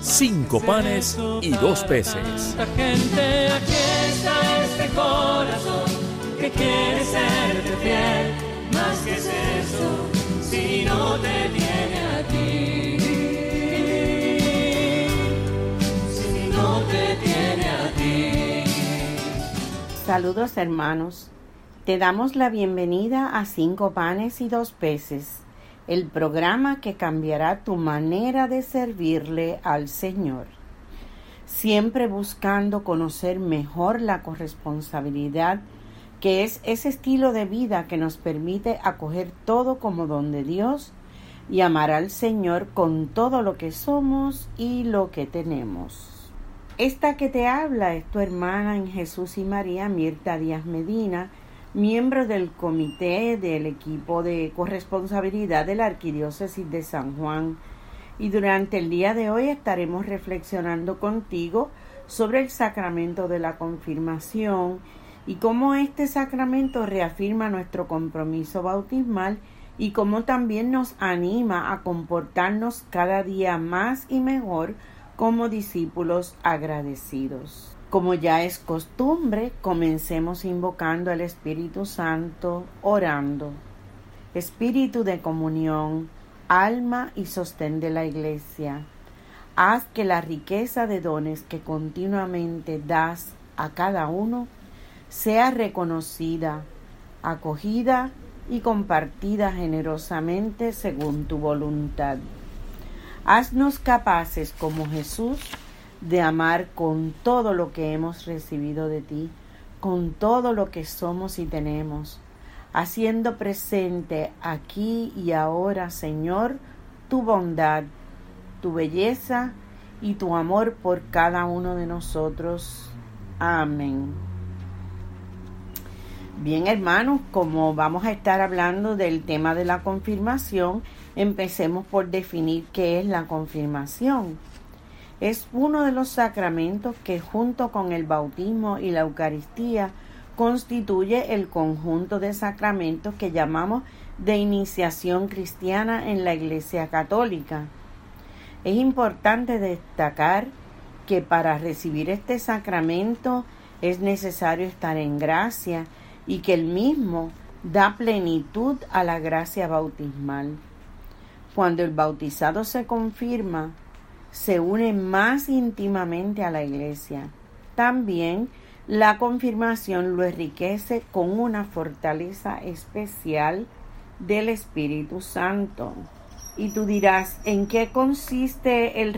cinco panes y dos peces. Gente, aquí está este corazón que quiere serte fiel. Más que es eso, si no te tiene a ti. Si no te tiene a ti. Saludos hermanos, te damos la bienvenida a Cinco Panes y Dos Peces, el programa que cambiará tu manera de servirle al Señor, siempre buscando conocer mejor la corresponsabilidad que es ese estilo de vida que nos permite acoger todo como don de Dios y amar al Señor con todo lo que somos y lo que tenemos. Esta que te habla es tu hermana en Jesús y María, Mirta Díaz Medina, miembro del comité del equipo de corresponsabilidad de la Arquidiócesis de San Juan. Y durante el día de hoy estaremos reflexionando contigo sobre el sacramento de la confirmación y cómo este sacramento reafirma nuestro compromiso bautismal y cómo también nos anima a comportarnos cada día más y mejor como discípulos agradecidos. Como ya es costumbre, comencemos invocando al Espíritu Santo, orando. Espíritu de comunión, alma y sostén de la Iglesia, haz que la riqueza de dones que continuamente das a cada uno sea reconocida, acogida y compartida generosamente según tu voluntad. Haznos capaces como Jesús de amar con todo lo que hemos recibido de ti, con todo lo que somos y tenemos, haciendo presente aquí y ahora, Señor, tu bondad, tu belleza y tu amor por cada uno de nosotros. Amén. Bien, hermanos, como vamos a estar hablando del tema de la confirmación, empecemos por definir qué es la confirmación. Es uno de los sacramentos que junto con el bautismo y la Eucaristía constituye el conjunto de sacramentos que llamamos de iniciación cristiana en la Iglesia Católica. Es importante destacar que para recibir este sacramento es necesario estar en gracia y que el mismo da plenitud a la gracia bautismal. Cuando el bautizado se confirma, se une más íntimamente a la iglesia. También la confirmación lo enriquece con una fortaleza especial del Espíritu Santo. Y tú dirás, ¿en qué consiste el,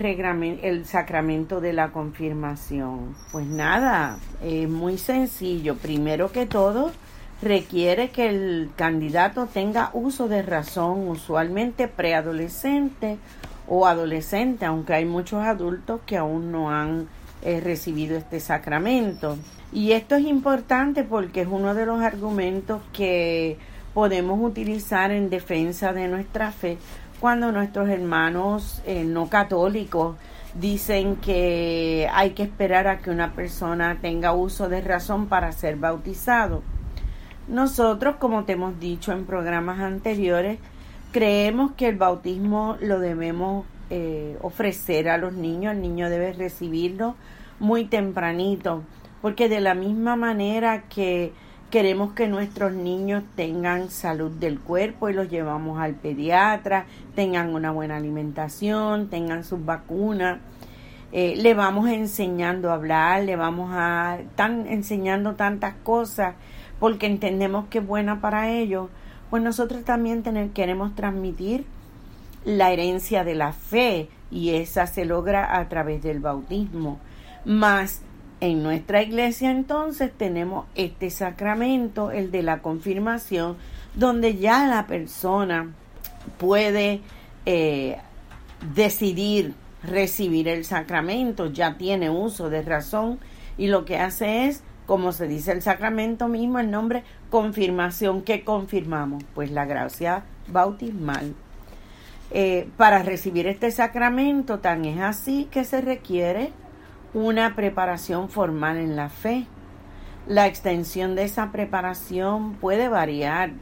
el sacramento de la confirmación? Pues nada, es muy sencillo. Primero que todo, requiere que el candidato tenga uso de razón, usualmente preadolescente o adolescente, aunque hay muchos adultos que aún no han eh, recibido este sacramento. Y esto es importante porque es uno de los argumentos que podemos utilizar en defensa de nuestra fe cuando nuestros hermanos eh, no católicos dicen que hay que esperar a que una persona tenga uso de razón para ser bautizado. Nosotros, como te hemos dicho en programas anteriores, creemos que el bautismo lo debemos eh, ofrecer a los niños, el niño debe recibirlo muy tempranito, porque de la misma manera que Queremos que nuestros niños tengan salud del cuerpo y los llevamos al pediatra, tengan una buena alimentación, tengan sus vacunas. Eh, le vamos enseñando a hablar, le vamos a están enseñando tantas cosas porque entendemos que es buena para ellos. Pues nosotros también queremos transmitir la herencia de la fe y esa se logra a través del bautismo. Más en nuestra iglesia entonces tenemos este sacramento, el de la confirmación, donde ya la persona puede eh, decidir recibir el sacramento, ya tiene uso de razón y lo que hace es, como se dice el sacramento mismo, el nombre confirmación. ¿Qué confirmamos? Pues la gracia bautismal. Eh, para recibir este sacramento tan es así que se requiere una preparación formal en la fe. La extensión de esa preparación puede variar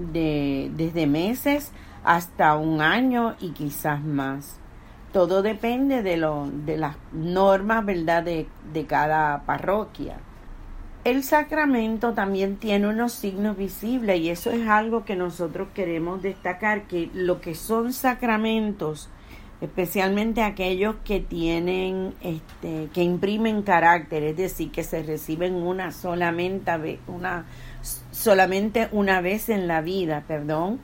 de, desde meses hasta un año y quizás más. Todo depende de, lo, de las normas ¿verdad? De, de cada parroquia. El sacramento también tiene unos signos visibles y eso es algo que nosotros queremos destacar, que lo que son sacramentos, especialmente aquellos que tienen, este, que imprimen carácter, es decir, que se reciben una solamente, una, solamente una vez en la vida, perdón,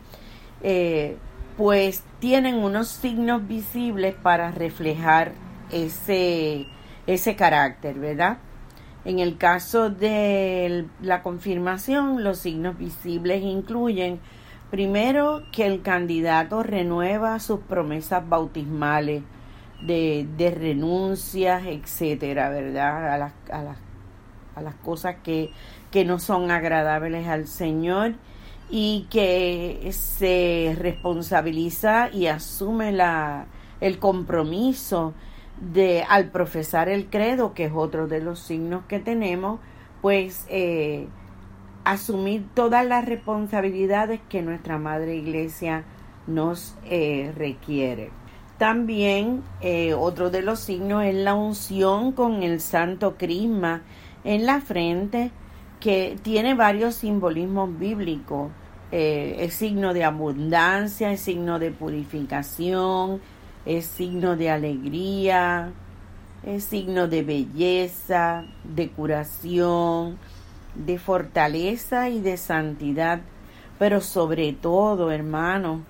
eh, pues tienen unos signos visibles para reflejar ese, ese carácter, ¿verdad? En el caso de la confirmación, los signos visibles incluyen primero que el candidato renueva sus promesas bautismales de, renuncias, etcétera, ¿verdad? A las, a las, a las cosas que, que no son agradables al Señor y que se responsabiliza y asume la, el compromiso de al profesar el credo, que es otro de los signos que tenemos, pues eh, asumir todas las responsabilidades que nuestra Madre Iglesia nos eh, requiere. También eh, otro de los signos es la unción con el santo crisma en la frente, que tiene varios simbolismos bíblicos. es signo de abundancia, es signo de purificación, es signo de alegría, es signo de belleza, de curación, de fortaleza y de santidad, pero sobre todo, hermano,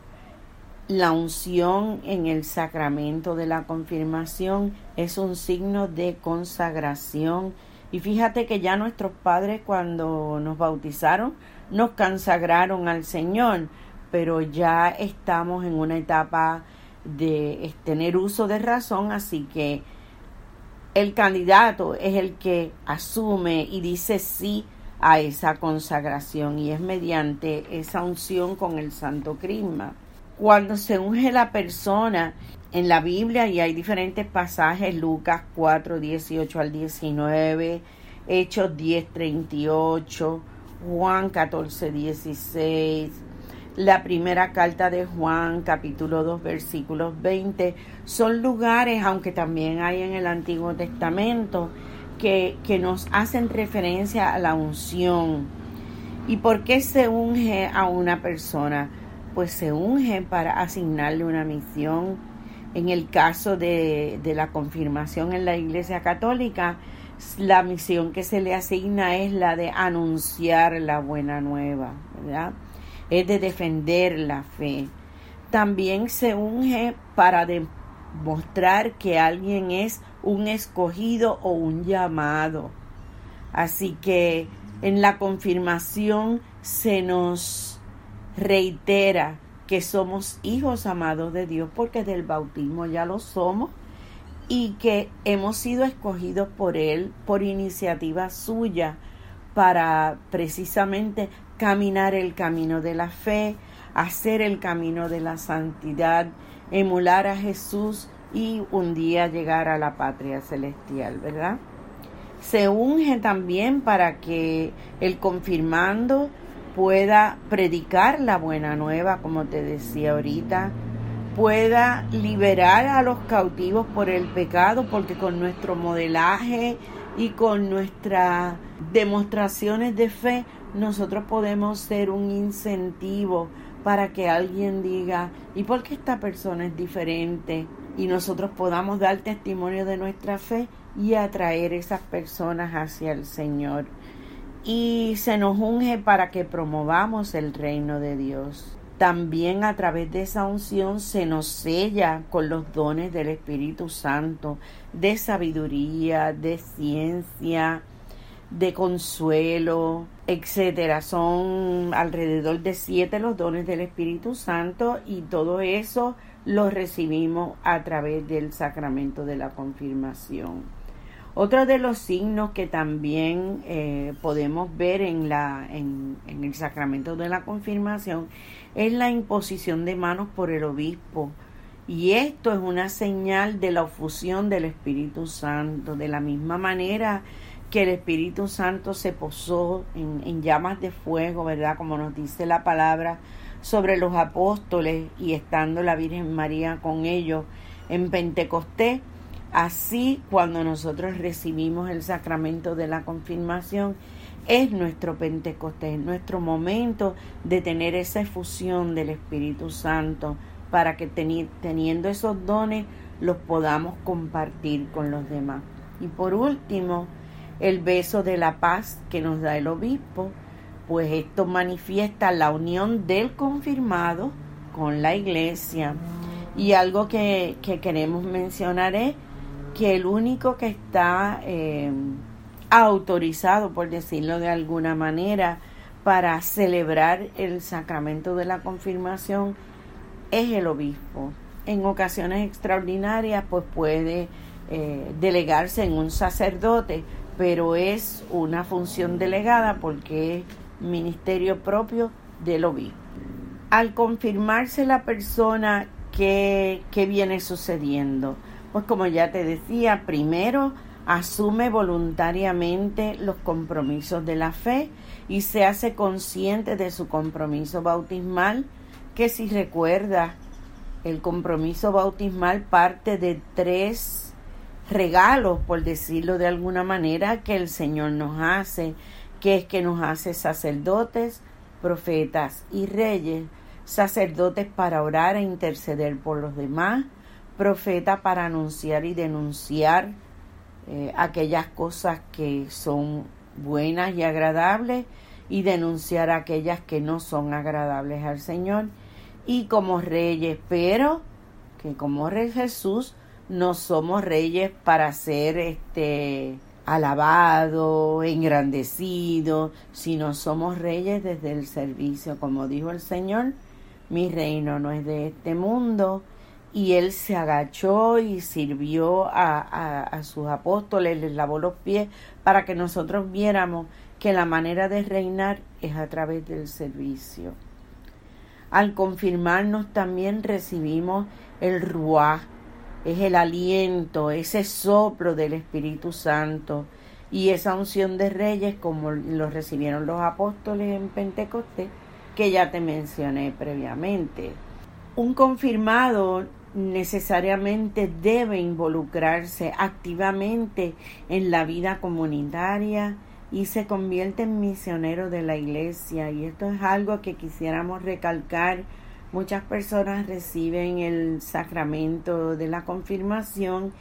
la unción en el sacramento de la confirmación es un signo de consagración. Y fíjate que ya nuestros padres cuando nos bautizaron nos consagraron al Señor, pero ya estamos en una etapa de tener uso de razón, así que el candidato es el que asume y dice sí a esa consagración y es mediante esa unción con el Santo Crisma. Cuando se unge la persona en la Biblia y hay diferentes pasajes, Lucas 4, 18 al 19, Hechos 10, 38, Juan 14, 16, la primera carta de Juan, capítulo 2, versículos 20, son lugares, aunque también hay en el Antiguo Testamento, que, que nos hacen referencia a la unción. ¿Y por qué se unge a una persona? Pues se unge para asignarle una misión. En el caso de, de la confirmación en la Iglesia Católica, la misión que se le asigna es la de anunciar la buena nueva, ¿verdad? Es de defender la fe. También se unge para demostrar que alguien es un escogido o un llamado. Así que en la confirmación se nos reitera que somos hijos amados de Dios porque del bautismo ya lo somos y que hemos sido escogidos por Él por iniciativa suya para precisamente caminar el camino de la fe, hacer el camino de la santidad, emular a Jesús y un día llegar a la patria celestial, ¿verdad? Se unge también para que el confirmando pueda predicar la buena nueva, como te decía ahorita, pueda liberar a los cautivos por el pecado, porque con nuestro modelaje y con nuestras demostraciones de fe nosotros podemos ser un incentivo para que alguien diga, ¿y por qué esta persona es diferente? Y nosotros podamos dar testimonio de nuestra fe y atraer esas personas hacia el Señor. Y se nos unge para que promovamos el reino de Dios. También a través de esa unción se nos sella con los dones del Espíritu Santo, de sabiduría, de ciencia, de consuelo, etcétera. Son alrededor de siete los dones del Espíritu Santo y todo eso lo recibimos a través del sacramento de la confirmación. Otro de los signos que también eh, podemos ver en, la, en, en el sacramento de la confirmación es la imposición de manos por el obispo. Y esto es una señal de la ofusión del Espíritu Santo, de la misma manera que el Espíritu Santo se posó en, llamas de fuego, ¿verdad? Como nos dice la palabra, sobre los apóstoles y estando la Virgen María con ellos en Pentecostés. Así, cuando nosotros recibimos el sacramento de la confirmación, es nuestro Pentecostés, nuestro momento de tener esa efusión del Espíritu Santo para que teniendo esos dones los podamos compartir con los demás. Y por último, el beso de la paz que nos da el obispo, pues esto manifiesta la unión del confirmado con la iglesia. Y algo que, queremos mencionar es que el único que está eh, autorizado, por decirlo de alguna manera, para celebrar el sacramento de la confirmación es el obispo. En ocasiones extraordinarias, pues puede eh, delegarse en un sacerdote, pero es una función delegada porque es ministerio propio del obispo. Al confirmarse la persona, ¿qué, qué viene sucediendo? Pues como ya te decía, primero asume voluntariamente los compromisos de la fe y se hace consciente de su compromiso bautismal, que si recuerda, el compromiso bautismal parte de tres regalos, por decirlo de alguna manera, que el Señor nos hace, que es que nos hace sacerdotes, profetas y reyes, sacerdotes para orar e interceder por los demás, profeta para anunciar y denunciar eh, aquellas cosas que son buenas y agradables y denunciar aquellas que no son agradables al Señor. Y como reyes, pero que como rey Jesús no somos reyes para ser este alabado, engrandecido, sino somos reyes desde el servicio, como dijo el Señor, mi reino no es de este mundo, y él se agachó y sirvió a, sus apóstoles, les lavó los pies para que nosotros viéramos que la manera de reinar es a través del servicio. Al confirmarnos también recibimos el ruá, es el aliento, ese soplo del Espíritu Santo y esa unción de reyes como lo recibieron los apóstoles en Pentecostés que ya te mencioné previamente. Un confirmado necesariamente debe involucrarse activamente en la vida comunitaria y se convierte en misionero de la iglesia. Y esto es algo que quisiéramos recalcar. Muchas personas reciben el sacramento de la confirmación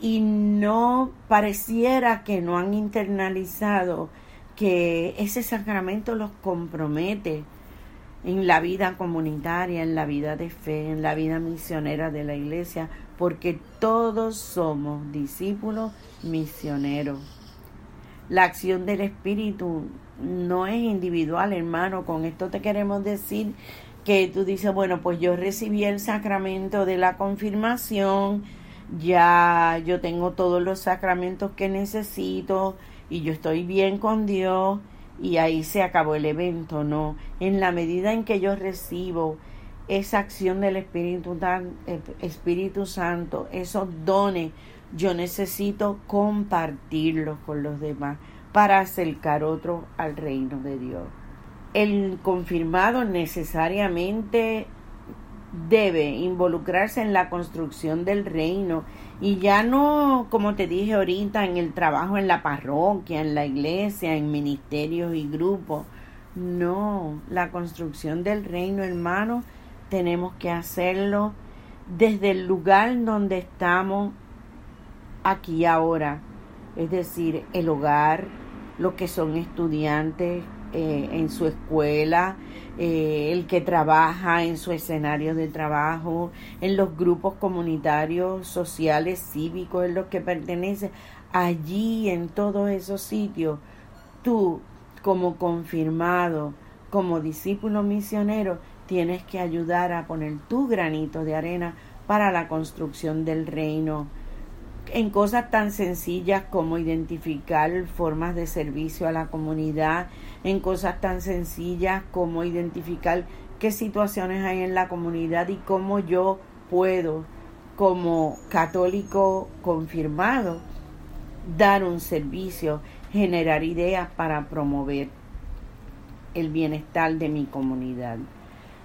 y no pareciera que no han internalizado que ese sacramento los compromete en la vida comunitaria, en la vida de fe, en la vida misionera de la iglesia, porque todos somos discípulos misioneros. La acción del Espíritu no es individual, hermano. Con esto te queremos decir que tú dices, bueno, pues yo recibí el sacramento de la confirmación, ya yo tengo todos los sacramentos que necesito y yo estoy bien con Dios y ahí se acabó el evento, no. En la medida en que yo recibo esa acción del Espíritu, eh, Espíritu Santo, esos dones, yo necesito compartirlos con los demás para acercar otro al reino de Dios. El confirmado necesariamente debe involucrarse en la construcción del reino y ya no, como te dije ahorita, en el trabajo en la parroquia, en la iglesia, en ministerios y grupos. No, la construcción del reino, hermano, tenemos que hacerlo desde el lugar donde estamos aquí ahora. Es decir, el hogar, los que son estudiantes eh, en su escuela, eh, el que trabaja en su escenario de trabajo, en los grupos comunitarios, sociales, cívicos, en los que pertenece, allí en todos esos sitios, tú como confirmado, como discípulo misionero, tienes que ayudar a poner tu granito de arena para la construcción del reino en cosas tan sencillas como identificar formas de servicio a la comunidad, en cosas tan sencillas como identificar qué situaciones hay en la comunidad y cómo yo puedo, como católico confirmado, dar un servicio, generar ideas para promover el bienestar de mi comunidad.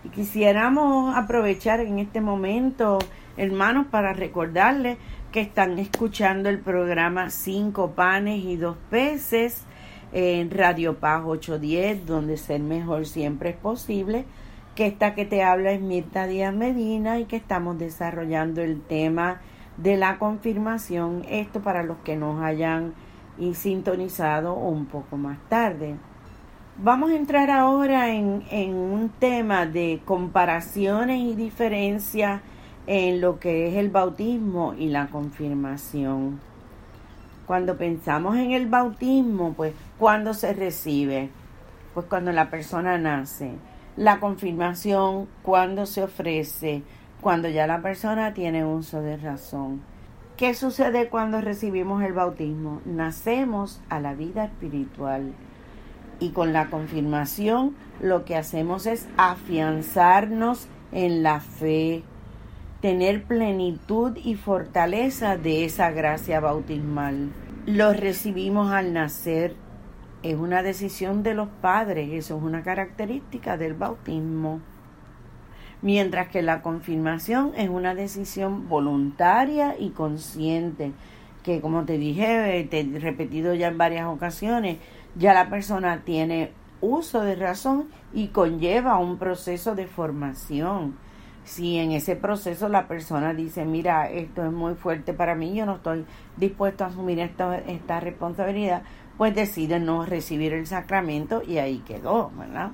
Y quisiéramos aprovechar en este momento, hermanos, para recordarles que están escuchando el programa Cinco Panes y Dos Peces en Radio Paz 810, donde ser mejor siempre es posible. Que esta que te habla es Mirta Díaz Medina y que estamos desarrollando el tema de la confirmación. Esto para los que nos hayan sintonizado un poco más tarde. Vamos a entrar ahora en, en un tema de comparaciones y diferencias en lo que es el bautismo y la confirmación. Cuando pensamos en el bautismo, pues, ¿cuándo se recibe? Pues cuando la persona nace. La confirmación, cuando se ofrece? Cuando ya la persona tiene uso de razón. ¿Qué sucede cuando recibimos el bautismo? Nacemos a la vida espiritual. Y con la confirmación lo que hacemos es afianzarnos en la fe, tener plenitud y fortaleza de esa gracia bautismal. Lo recibimos al nacer. Es una decisión de los padres, eso es una característica del bautismo. Mientras que la confirmación es una decisión voluntaria y consciente, que como te dije, te he repetido ya en varias ocasiones, ya la persona tiene uso de razón y conlleva un proceso de formación si en ese proceso la persona dice, mira, esto es muy fuerte para mí, yo no estoy dispuesto a asumir esta, esta responsabilidad, pues decide no recibir el sacramento y ahí quedó, ¿verdad?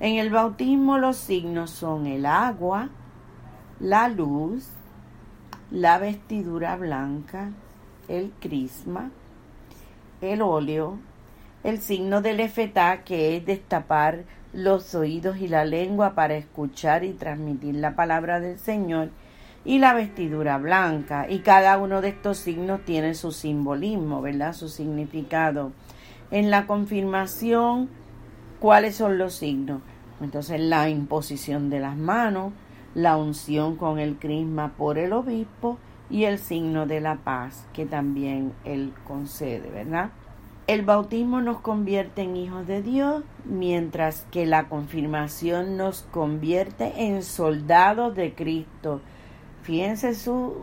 En el bautismo los signos son el agua, la luz, la vestidura blanca, el crisma, el óleo, el signo del efetá, que es destapar los oídos y la lengua para escuchar y transmitir la palabra del Señor, y la vestidura blanca. Y cada uno de estos signos tiene su simbolismo, ¿verdad? Su significado. En la confirmación, ¿cuáles son los signos? Entonces, la imposición de las manos, la unción con el crisma por el obispo y el signo de la paz que también él concede, ¿verdad? El bautismo nos convierte en hijos de Dios, mientras que la confirmación nos convierte en soldados de Cristo. Fíjense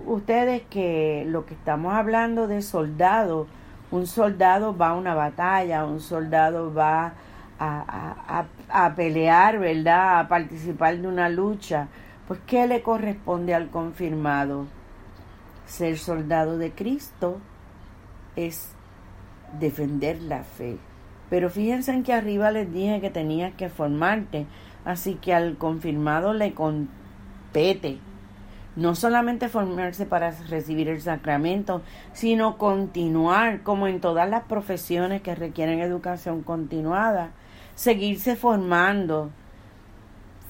ustedes que lo que estamos hablando de soldado, un soldado va a una batalla, un soldado va a, a pelear, ¿verdad? A participar de una lucha. Pues, ¿qué le corresponde al confirmado? Ser soldado de Cristo es defender la fe. Pero fíjense en que arriba les dije que tenías que formarte, así que al confirmado le compete no solamente formarse para recibir el sacramento, sino continuar, como en todas las profesiones que requieren educación continuada, seguirse formando,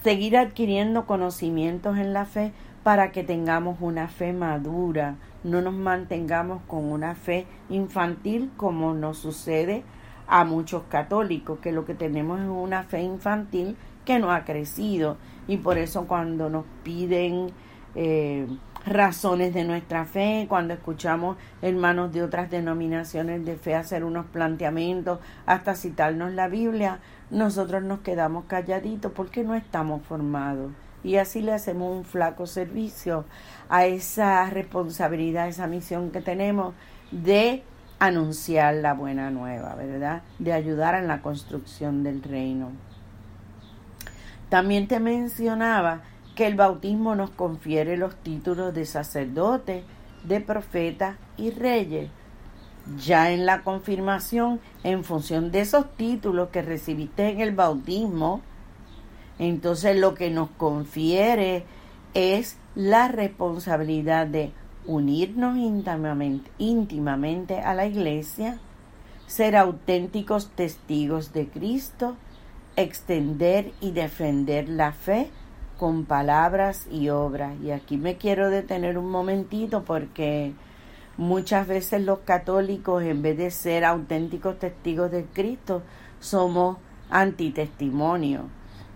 seguir adquiriendo conocimientos en la fe para que tengamos una fe madura, no nos mantengamos con una fe infantil como nos sucede a muchos católicos, que lo que tenemos es una fe infantil que no ha crecido. Y por eso cuando nos piden eh, razones de nuestra fe, cuando escuchamos hermanos de otras denominaciones de fe hacer unos planteamientos, hasta citarnos la Biblia, nosotros nos quedamos calladitos porque no estamos formados y así le hacemos un flaco servicio a esa responsabilidad, esa misión que tenemos de anunciar la buena nueva, ¿verdad? De ayudar en la construcción del reino. También te mencionaba que el bautismo nos confiere los títulos de sacerdote, de profeta y reyes. Ya en la confirmación, en función de esos títulos que recibiste en el bautismo, entonces lo que nos confiere es la responsabilidad de unirnos íntimamente, a la iglesia, ser auténticos testigos de Cristo extender y defender la fe con palabras y obras. Y aquí me quiero detener un momentito porque muchas veces los católicos, en vez de ser auténticos testigos de Cristo, somos antitestimonio.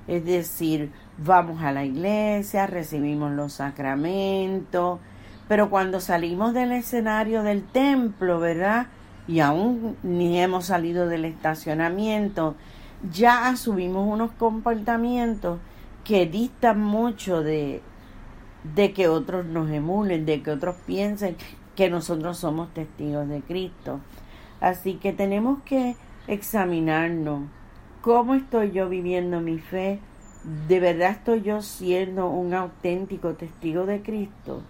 Es decir, vamos a la iglesia, recibimos los sacramentos, pero cuando salimos del escenario del templo, ¿verdad? Y aún ni hemos salido del estacionamiento, ya asumimos unos comportamientos que distan mucho de, de que otros nos emulen, de que otros piensen que nosotros somos testigos de Cristo. Así que tenemos que examinarnos cómo estoy yo viviendo mi fe. ¿De verdad estoy yo siendo un auténtico testigo de Cristo?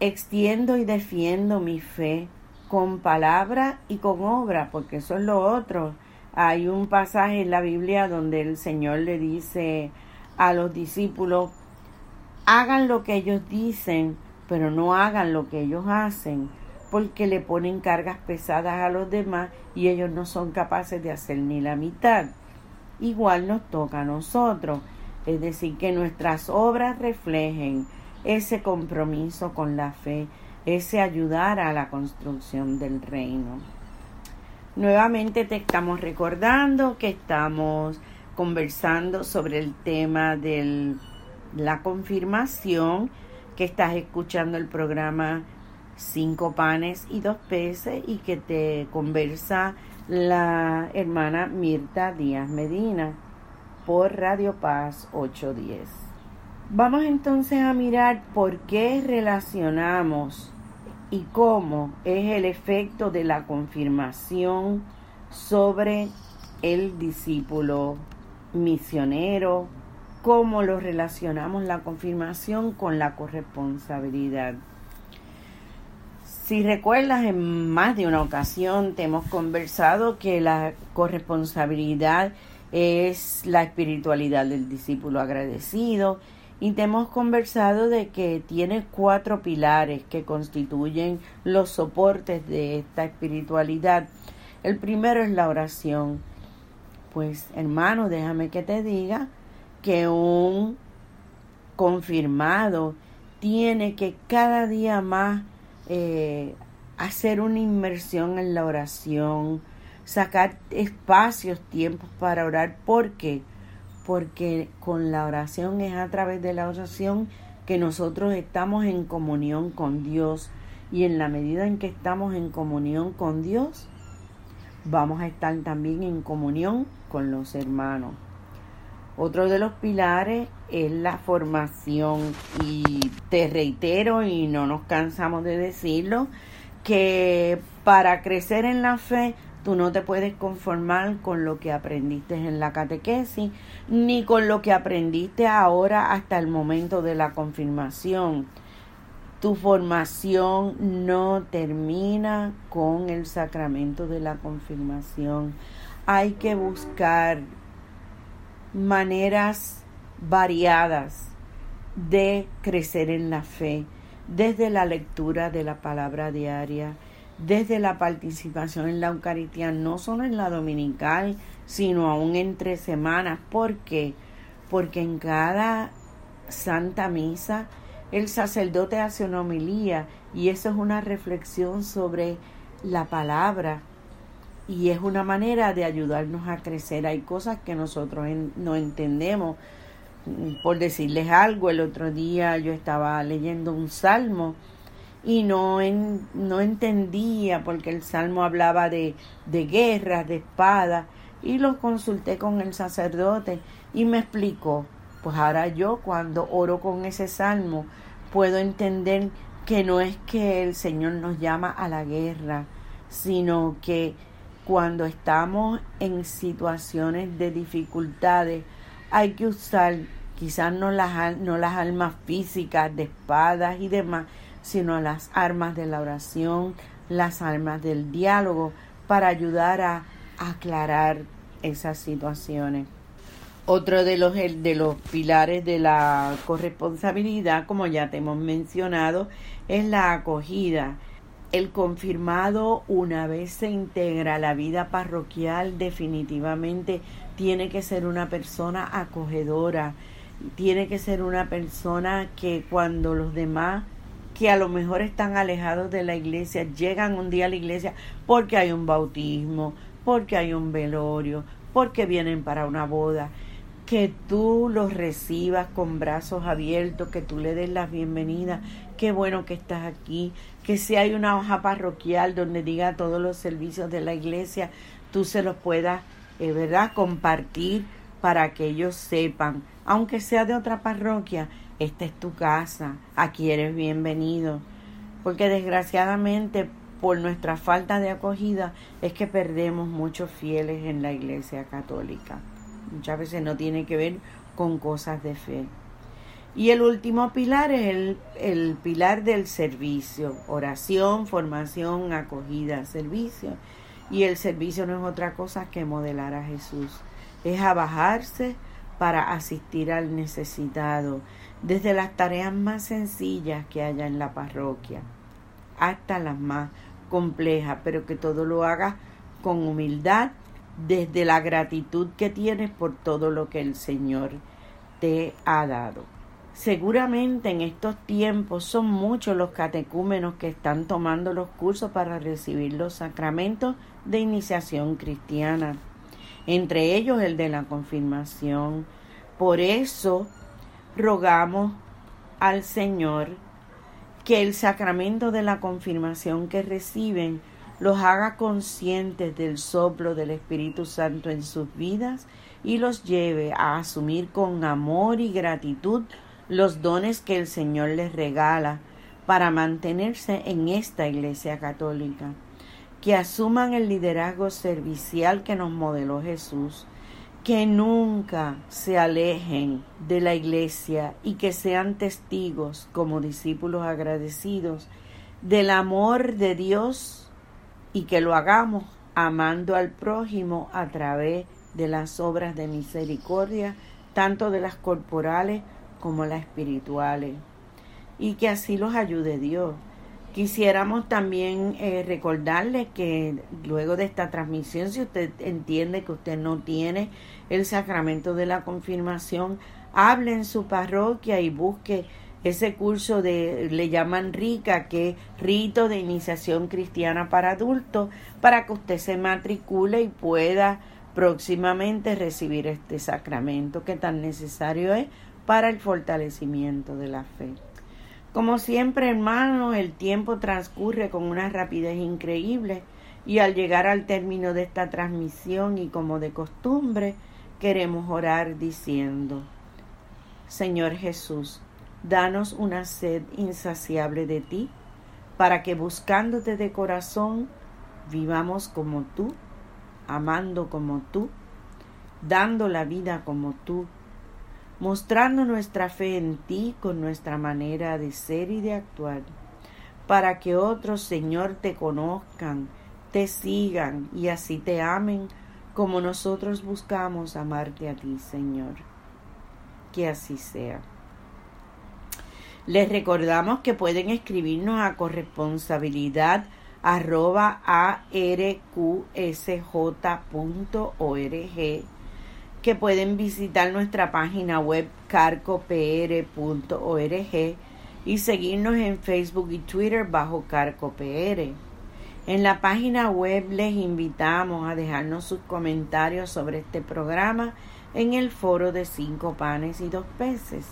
Extiendo y defiendo mi fe con palabra y con obra, porque eso es lo otro. Hay un pasaje en la Biblia donde el Señor le dice a los discípulos, hagan lo que ellos dicen, pero no hagan lo que ellos hacen, porque le ponen cargas pesadas a los demás y ellos no son capaces de hacer ni la mitad. Igual nos toca a nosotros, es decir, que nuestras obras reflejen ese compromiso con la fe, ese ayudar a la construcción del reino. Nuevamente te estamos recordando que estamos conversando sobre el tema de la confirmación, que estás escuchando el programa Cinco panes y dos peces y que te conversa la hermana Mirta Díaz Medina por Radio Paz 810. Vamos entonces a mirar por qué relacionamos y cómo es el efecto de la confirmación sobre el discípulo misionero, cómo lo relacionamos la confirmación con la corresponsabilidad. Si recuerdas, en más de una ocasión te hemos conversado que la corresponsabilidad es la espiritualidad del discípulo agradecido y te hemos conversado de que tiene cuatro pilares que constituyen los soportes de esta espiritualidad. El primero es la oración. Pues hermano, déjame que te diga que un confirmado tiene que cada día más eh, hacer una inmersión en la oración, sacar espacios, tiempos para orar. ¿Por qué? porque con la oración es a través de la oración que nosotros estamos en comunión con Dios y en la medida en que estamos en comunión con Dios, vamos a estar también en comunión con los hermanos. Otro de los pilares es la formación y te reitero y no nos cansamos de decirlo, que para crecer en la fe Tú no te puedes conformar con lo que aprendiste en la catequesis, ni con lo que aprendiste ahora hasta el momento de la confirmación. Tu formación no termina con el sacramento de la confirmación. Hay que buscar maneras variadas de crecer en la fe, desde la lectura de la palabra diaria, desde la participación en la Eucaristía, no solo en la dominical, sino aún entre semanas. ¿Por qué? Porque en cada Santa Misa el sacerdote hace una homilía y eso es una reflexión sobre la palabra y es una manera de ayudarnos a crecer. Hay cosas que nosotros no entendemos. Por decirles algo, el otro día yo estaba leyendo un salmo y no, no entendía porque el salmo hablaba de, de guerras, de espadas, y lo consulté con el sacerdote y me explicó, pues ahora yo cuando oro con ese salmo puedo entender que no es que el Señor nos llama a la guerra, sino que cuando estamos en situaciones de dificultades hay que usar quizás no las, no las almas físicas de espadas y demás, sino las armas de la oración, las armas del diálogo, para ayudar a aclarar esas situaciones. Otro de los, de los pilares de la corresponsabilidad, como ya te hemos mencionado, es la acogida. El confirmado una vez se integra a la vida parroquial definitivamente tiene que ser una persona acogedora, tiene que ser una persona que cuando los demás que a lo mejor están alejados de la iglesia llegan un día a la iglesia porque hay un bautismo, porque hay un velorio, porque vienen para una boda, que tú los recibas con brazos abiertos, que tú le des la bienvenida, qué bueno que estás aquí, que si hay una hoja parroquial donde diga todos los servicios de la iglesia, tú se los puedas, eh, ¿verdad?, compartir para que ellos sepan, aunque sea de otra parroquia, esta es tu casa, aquí eres bienvenido, porque desgraciadamente por nuestra falta de acogida es que perdemos muchos fieles en la iglesia católica. Muchas veces no tiene que ver con cosas de fe. Y el último pilar es el, el pilar del servicio, oración, formación, acogida, servicio. Y el servicio no es otra cosa que modelar a Jesús. Es abajarse para asistir al necesitado, desde las tareas más sencillas que haya en la parroquia hasta las más complejas, pero que todo lo haga con humildad, desde la gratitud que tienes por todo lo que el Señor te ha dado. Seguramente en estos tiempos son muchos los catecúmenos que están tomando los cursos para recibir los sacramentos de iniciación cristiana, entre ellos el de la confirmación. Por eso rogamos al Señor que el sacramento de la confirmación que reciben los haga conscientes del soplo del Espíritu Santo en sus vidas y los lleve a asumir con amor y gratitud los dones que el Señor les regala para mantenerse en esta Iglesia católica, que asuman el liderazgo servicial que nos modeló Jesús, que nunca se alejen de la Iglesia y que sean testigos como discípulos agradecidos del amor de Dios y que lo hagamos amando al prójimo a través de las obras de misericordia, tanto de las corporales como las espirituales, y que así los ayude Dios. Quisiéramos también eh, recordarle que luego de esta transmisión, si usted entiende que usted no tiene el sacramento de la confirmación, hable en su parroquia y busque ese curso de, le llaman RICA, que es Rito de Iniciación Cristiana para Adultos, para que usted se matricule y pueda próximamente recibir este sacramento que tan necesario es para el fortalecimiento de la fe. Como siempre, hermanos, el tiempo transcurre con una rapidez increíble y al llegar al término de esta transmisión y como de costumbre, queremos orar diciendo, Señor Jesús, danos una sed insaciable de ti, para que buscándote de corazón vivamos como tú, amando como tú, dando la vida como tú mostrando nuestra fe en ti con nuestra manera de ser y de actuar, para que otros, Señor, te conozcan, te sigan y así te amen como nosotros buscamos amarte a ti, Señor. Que así sea. Les recordamos que pueden escribirnos a corresponsabilidad arroba que pueden visitar nuestra página web carcopr.org y seguirnos en Facebook y Twitter bajo carcopr. En la página web les invitamos a dejarnos sus comentarios sobre este programa en el foro de cinco panes y dos peces.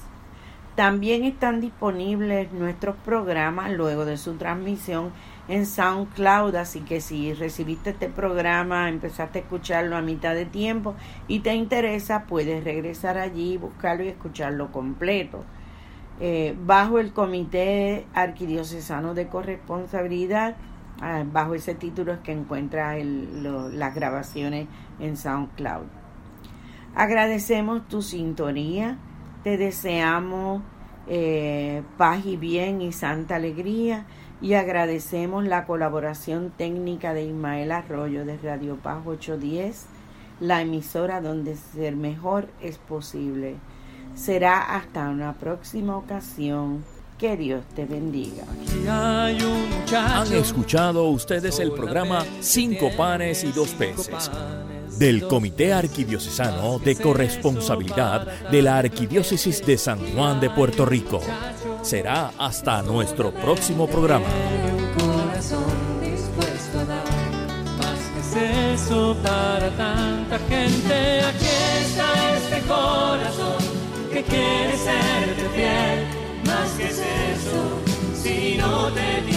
También están disponibles nuestros programas luego de su transmisión en SoundCloud, así que si recibiste este programa, empezaste a escucharlo a mitad de tiempo y te interesa, puedes regresar allí, buscarlo y escucharlo completo. Eh, bajo el Comité Arquidiocesano de Corresponsabilidad, ah, bajo ese título es que encuentras las grabaciones en SoundCloud. Agradecemos tu sintonía, te deseamos eh, paz y bien y santa alegría y agradecemos la colaboración técnica de Ismael Arroyo de Radio Paz 810, la emisora donde ser mejor es posible. Será hasta una próxima ocasión. Que Dios te bendiga. Han escuchado ustedes el programa Cinco panes y dos peces del Comité Arquidiocesano de Corresponsabilidad de la Arquidiócesis de San Juan de Puerto Rico. Será hasta nuestro próximo programa. eso para tanta gente. Aquí está este corazón que quiere serte fiel. Más que es eso, si no te